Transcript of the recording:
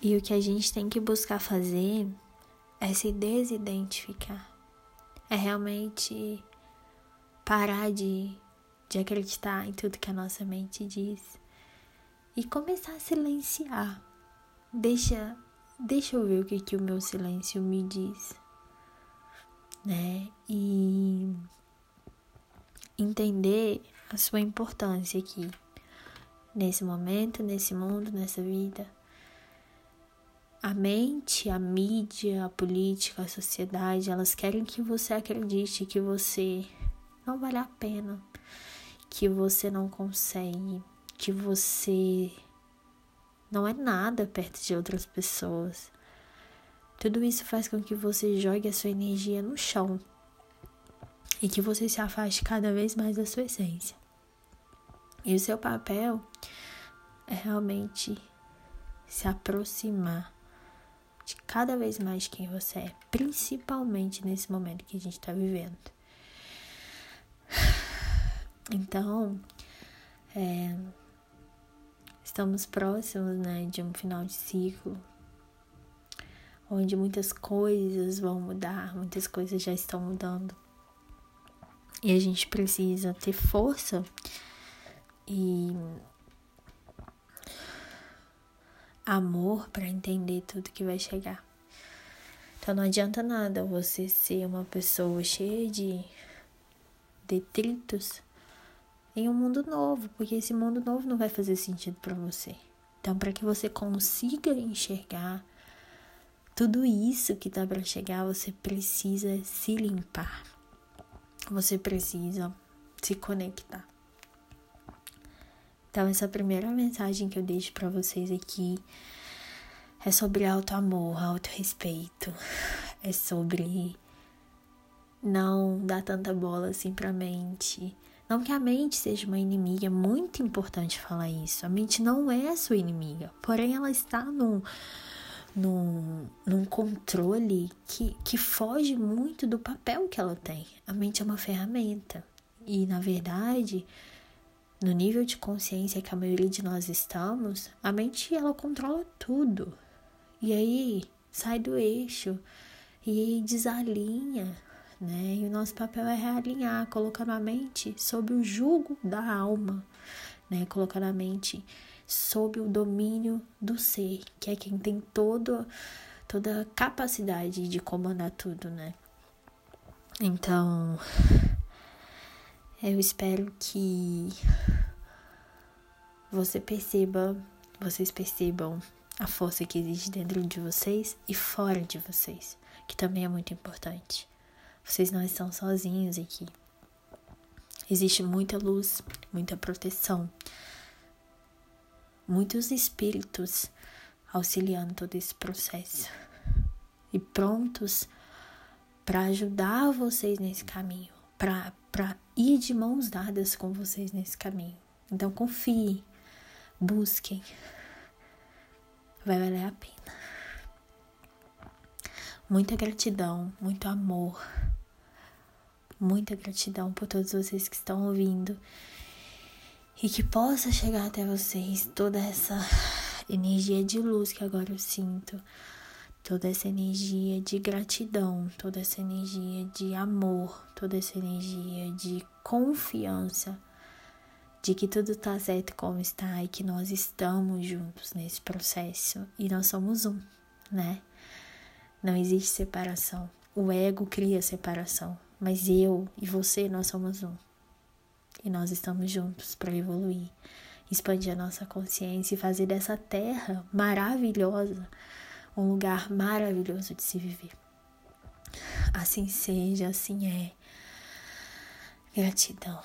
E o que a gente tem que buscar fazer é se desidentificar. É realmente parar de, de acreditar em tudo que a nossa mente diz e começar a silenciar. Deixa, deixa eu ver o que, que o meu silêncio me diz, né? E entender a sua importância aqui, nesse momento, nesse mundo, nessa vida. A mente, a mídia, a política, a sociedade, elas querem que você acredite que você não vale a pena, que você não consegue, que você não é nada perto de outras pessoas. Tudo isso faz com que você jogue a sua energia no chão e que você se afaste cada vez mais da sua essência. E o seu papel é realmente se aproximar cada vez mais quem você é, principalmente nesse momento que a gente está vivendo. Então, é, estamos próximos né, de um final de ciclo, onde muitas coisas vão mudar, muitas coisas já estão mudando. E a gente precisa ter força e amor para entender tudo que vai chegar. Então não adianta nada você ser uma pessoa cheia de detritos em um mundo novo, porque esse mundo novo não vai fazer sentido para você. Então, para que você consiga enxergar tudo isso que tá para chegar, você precisa se limpar. Você precisa se conectar. Então, essa primeira mensagem que eu deixo para vocês aqui é sobre auto amor, auto respeito. É sobre não dar tanta bola assim pra mente. Não que a mente seja uma inimiga, é muito importante falar isso. A mente não é a sua inimiga, porém ela está num, num, num controle que, que foge muito do papel que ela tem. A mente é uma ferramenta. E, na verdade, no nível de consciência que a maioria de nós estamos, a mente ela controla tudo. E aí sai do eixo e desalinha, né? E o nosso papel é realinhar, colocando a mente sob o jugo da alma, né? Colocando a mente sob o domínio do ser, que é quem tem todo, toda a capacidade de comandar tudo, né? Então, eu espero que você perceba, vocês percebam a força que existe dentro de vocês e fora de vocês, que também é muito importante. Vocês não estão sozinhos aqui. Existe muita luz, muita proteção, muitos espíritos auxiliando todo esse processo e prontos para ajudar vocês nesse caminho, para ir de mãos dadas com vocês nesse caminho. Então confie, busquem, vai valer a pena. Muita gratidão, muito amor, muita gratidão por todos vocês que estão ouvindo e que possa chegar até vocês toda essa energia de luz que agora eu sinto, toda essa energia de gratidão, toda essa energia de amor, toda essa energia de confiança de que tudo tá certo como está e que nós estamos juntos nesse processo e nós somos um, né? Não existe separação. O ego cria separação, mas eu e você nós somos um. E nós estamos juntos para evoluir, expandir a nossa consciência e fazer dessa terra maravilhosa um lugar maravilhoso de se viver. Assim seja, assim é. Gratidão.